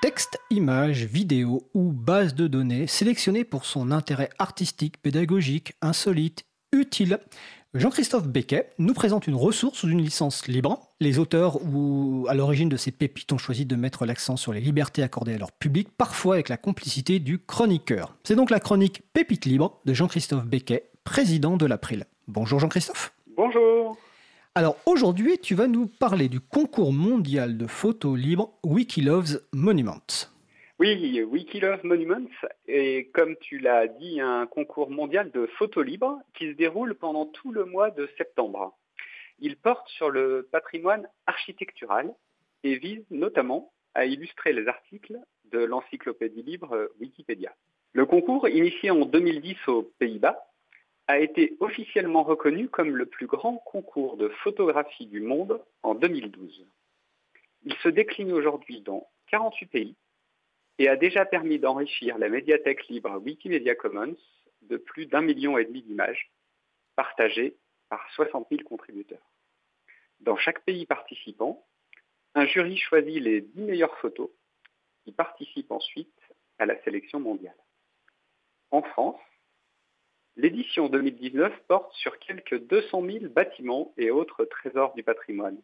Texte, images, vidéos ou base de données sélectionnées pour son intérêt artistique, pédagogique, insolite, utile. Jean-Christophe Becquet nous présente une ressource sous une licence libre. Les auteurs ou à l'origine de ces pépites ont choisi de mettre l'accent sur les libertés accordées à leur public, parfois avec la complicité du chroniqueur. C'est donc la chronique Pépite libre de Jean-Christophe Becquet, président de l'April. Bonjour Jean-Christophe. Alors aujourd'hui, tu vas nous parler du concours mondial de photos libres Wikilove's Monuments. Oui, Wikilove Monuments est, comme tu l'as dit, un concours mondial de photos libres qui se déroule pendant tout le mois de septembre. Il porte sur le patrimoine architectural et vise notamment à illustrer les articles de l'encyclopédie libre Wikipédia. Le concours, initié en 2010 aux Pays-Bas, a été officiellement reconnu comme le plus grand concours de photographie du monde en 2012. Il se décline aujourd'hui dans 48 pays et a déjà permis d'enrichir la médiathèque libre Wikimedia Commons de plus d'un million et demi d'images partagées par 60 000 contributeurs. Dans chaque pays participant, un jury choisit les 10 meilleures photos qui participent ensuite à la sélection mondiale. En France, L'édition 2019 porte sur quelques 200 000 bâtiments et autres trésors du patrimoine.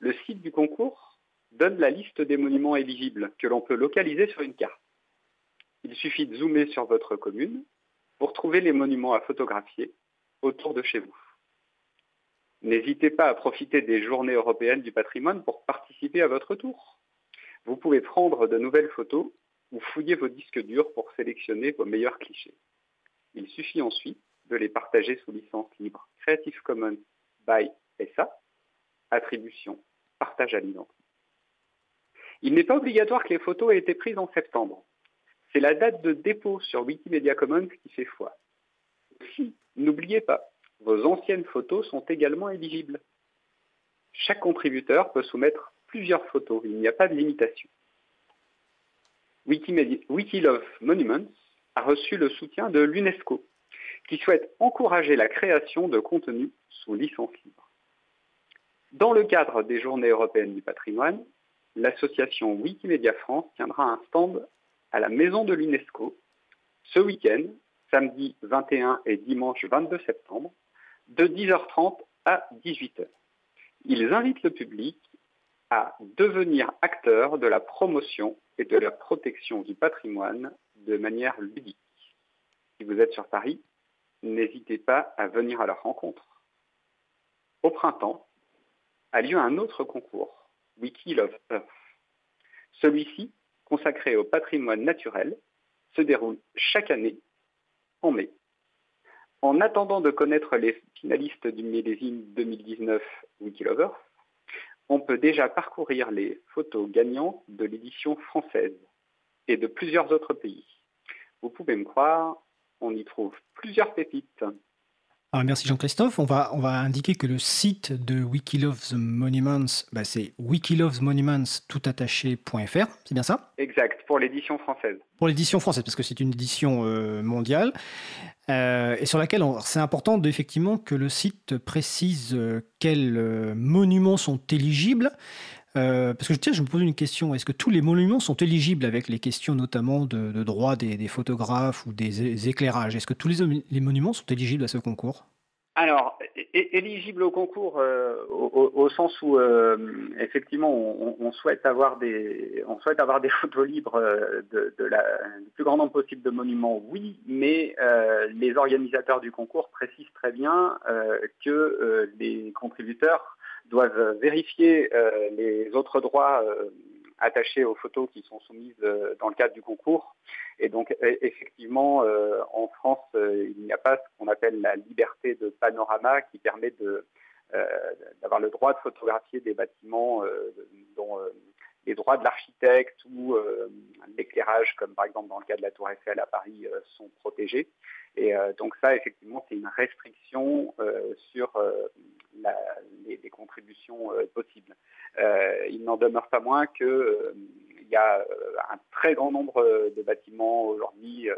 Le site du concours donne la liste des monuments éligibles que l'on peut localiser sur une carte. Il suffit de zoomer sur votre commune pour trouver les monuments à photographier autour de chez vous. N'hésitez pas à profiter des journées européennes du patrimoine pour participer à votre tour. Vous pouvez prendre de nouvelles photos ou fouiller vos disques durs pour sélectionner vos meilleurs clichés. Il suffit ensuite de les partager sous licence libre Creative Commons by SA, attribution, partage à l'identique. Il n'est pas obligatoire que les photos aient été prises en septembre. C'est la date de dépôt sur Wikimedia Commons qui fait foi. Si, n'oubliez pas, vos anciennes photos sont également éligibles. Chaque contributeur peut soumettre plusieurs photos, il n'y a pas de limitation. Wikilove Monuments a reçu le soutien de l'UNESCO, qui souhaite encourager la création de contenus sous licence libre. Dans le cadre des Journées européennes du patrimoine, l'association Wikimedia France tiendra un stand à la maison de l'UNESCO ce week-end, samedi 21 et dimanche 22 septembre, de 10h30 à 18h. Ils invitent le public à devenir acteur de la promotion et de la protection du patrimoine de manière ludique. Si vous êtes sur Paris, n'hésitez pas à venir à leur rencontre. Au printemps, a lieu un autre concours, Wiki Love Earth. Celui-ci, consacré au patrimoine naturel, se déroule chaque année en mai. En attendant de connaître les finalistes du millésime 2019 Wikilover, on peut déjà parcourir les photos gagnantes de l'édition française et de plusieurs autres pays. Vous pouvez me croire, on y trouve plusieurs pépites. Alors merci Jean-Christophe. On va, on va indiquer que le site de Wikilove's Monuments, bah c'est wikilovesmonuments.toutattaché.fr, c'est bien ça? Exact, pour l'édition française. Pour l'édition française, parce que c'est une édition euh, mondiale, euh, et sur laquelle c'est important effectivement que le site précise euh, quels monuments sont éligibles. Euh, parce que tiens, je me pose une question. Est-ce que tous les monuments sont éligibles avec les questions notamment de, droit des, photographes ou des, éclairages? Est-ce que tous les, monuments sont éligibles à ce concours? Alors, éligibles au concours euh, au, sens où euh, effectivement on, souhaite avoir des on souhaite avoir des photos libres de, la, du plus grand nombre possible de monuments, oui, mais les organisateurs du concours précisent très bien que les contributeurs doivent vérifier euh, les autres droits euh, attachés aux photos qui sont soumises euh, dans le cadre du concours. Et donc, e, effectivement, en France, il n'y a pas ce qu'on appelle la liberté de panorama qui permet d'avoir le droit de photographier des bâtiments dont les droits de l'architecte ou l'éclairage, comme par exemple dans le cas de la Tour Eiffel à Paris, sont protégés. Et donc ça, effectivement, c'est une restriction sur les, contributions euh, possibles. Euh, il n'en demeure pas moins qu'il euh, y a un très grand nombre de bâtiments aujourd'hui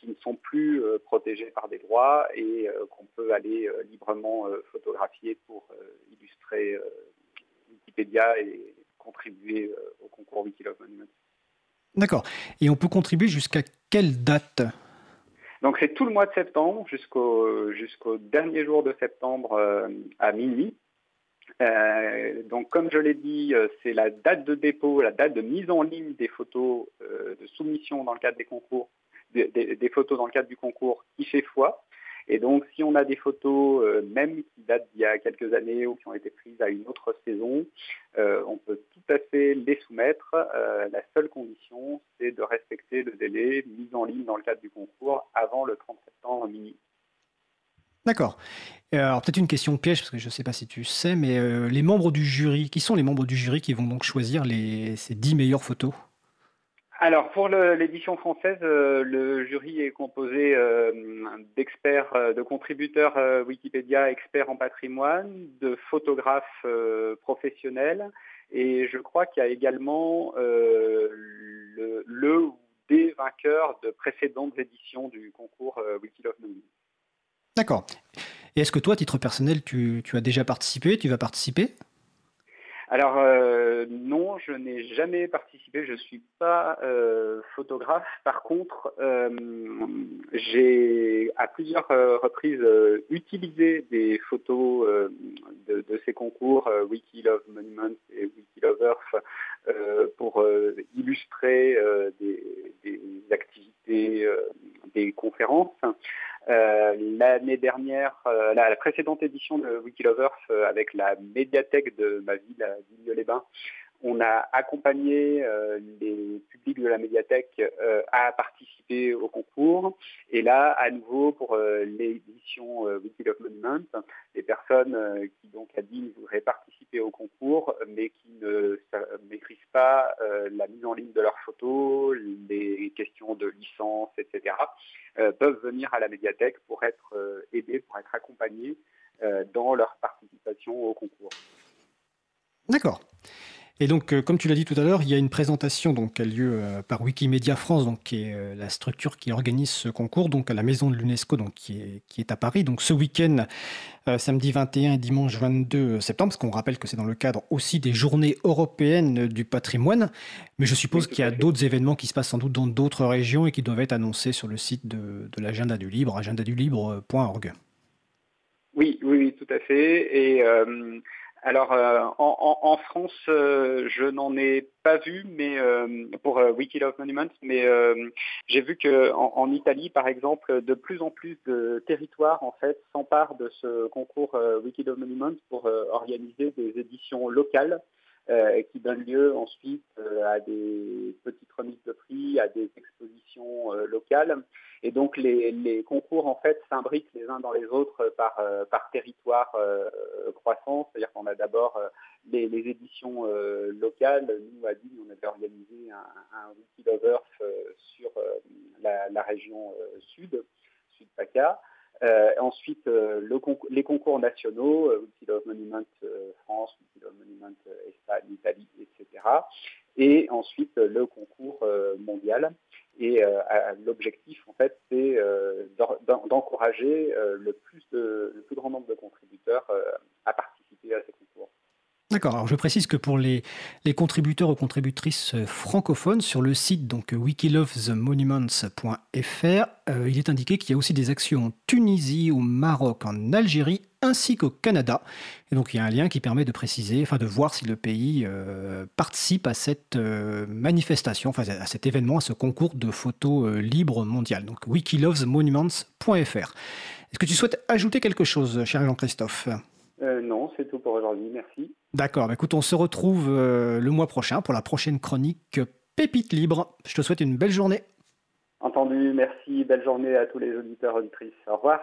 qui ne sont plus protégés par des droits et qu'on peut aller librement photographier pour illustrer Wikipédia et contribuer au concours Wikilove Monuments. D'accord. Et on peut contribuer jusqu'à quelle date? Donc c'est tout le mois de septembre jusqu'au dernier jour de septembre euh, à minuit. Euh, donc comme je l'ai dit, euh, c'est la date de dépôt, la date de mise en ligne des photos de soumission dans le cadre des concours, des, photos dans le cadre du concours qui fait foi. Et donc, si on a des photos, euh, même qui datent d'il y a quelques années ou qui ont été prises à une autre saison, euh, on peut tout à fait les soumettre. Euh, la seule condition, c'est de respecter le délai mis en ligne dans le cadre du concours avant le 30 septembre minuit. D'accord. Alors peut-être une question piège, parce que je ne sais pas si tu sais, mais les membres du jury, qui sont les membres du jury qui vont donc choisir ces 10 meilleures photos? Alors pour l'édition française, euh, le jury est composé euh, d'experts, euh, de contributeurs Wikipédia, experts en patrimoine, de photographes professionnels, et je crois qu'il y a également le, ou des vainqueurs de précédentes éditions du concours Wikilove D'accord. Et est-ce que toi, à titre personnel, tu as déjà participé Tu vas participer? Alors euh, non, je n'ai jamais participé, je ne suis pas euh, photographe. Par contre, euh, j'ai à plusieurs reprises utilisé des photos de, ces concours Wikilove Monuments et Wikilove Earth pour illustrer des, activités, des conférences. Euh, l'année euh, la, précédente édition de Wikilovers euh, avec la médiathèque de ma ville, à Vigne-les-Bains, on a accompagné les publics de la médiathèque à participer au concours. Et là, à nouveau, pour l'édition Wikilove Monument, les personnes qui donc a dit voudraient participer au concours, mais qui ne maîtrisent pas la mise en ligne de leurs photos, les questions de licence, etc., euh, peuvent venir à la médiathèque pour être euh, aidés, pour être accompagnés euh, dans leur participation au concours. D'accord. Et donc, comme tu l'as dit tout à l'heure, il y a une présentation donc, qui a lieu par Wikimedia France, donc, qui est la structure qui organise ce concours, donc à la maison de l'UNESCO, donc, qui, est, qui est à Paris. Donc ce week-end, samedi 21 et dimanche 22 septembre, parce qu'on rappelle que c'est dans le cadre aussi des journées européennes du patrimoine. Mais je suppose qu'il y a d'autres événements qui se passent sans doute dans d'autres régions et qui doivent être annoncés sur le site de, de l'agenda du libre, agendadulibre.org. Oui, oui, oui, tout à fait. Et alors euh, en, France, euh, je n'en ai pas vu, mais euh, pour Wikilove Monuments, mais j'ai vu que en, Italie, par exemple, de plus en plus de territoires en fait s'emparent de ce concours Wikilove Monuments pour organiser des éditions locales euh, qui donne lieu ensuite euh, à des petites remises de prix, à des expositions euh, locales. Et donc les, concours en fait s'imbriquent les uns dans les autres par, par territoire croissant. C'est-à-dire qu'on a d'abord les, éditions locales. Nous, à Digne, on avait organisé un, un Wikilovers sur la, la, région sud, sud-PACA. Euh, ensuite, euh, les concours nationaux, euh, Wikilove Monument France, Wikilove Monument Espagne, Italie, etc. Et ensuite, le concours mondial. Et l'objectif, en fait, c'est d'encourager le, plus le plus grand nombre de contributeurs à participer à ces concours. D'accord. Alors je précise que pour les, contributeurs ou contributrices euh, francophones, sur le site donc wikilovesmonuments.fr, euh, il est indiqué qu'il y a aussi des actions en Tunisie, au Maroc, en Algérie ainsi qu'au Canada. Et donc il y a un lien qui permet de préciser, enfin de voir si le pays euh, participe à cette manifestation, enfin à cet événement, à ce concours de photos libres mondial. Donc wikilovesmonuments.fr. Est-ce que tu souhaites ajouter quelque chose, cher Jean-Christophe? Non, pour aujourd'hui. Merci. D'accord, bah, écoute, on se retrouve euh, le mois prochain pour la prochaine chronique Pépite Libre. Je te souhaite une belle journée. Entendu, merci, belle journée à tous les auditeurs auditrices. Au revoir.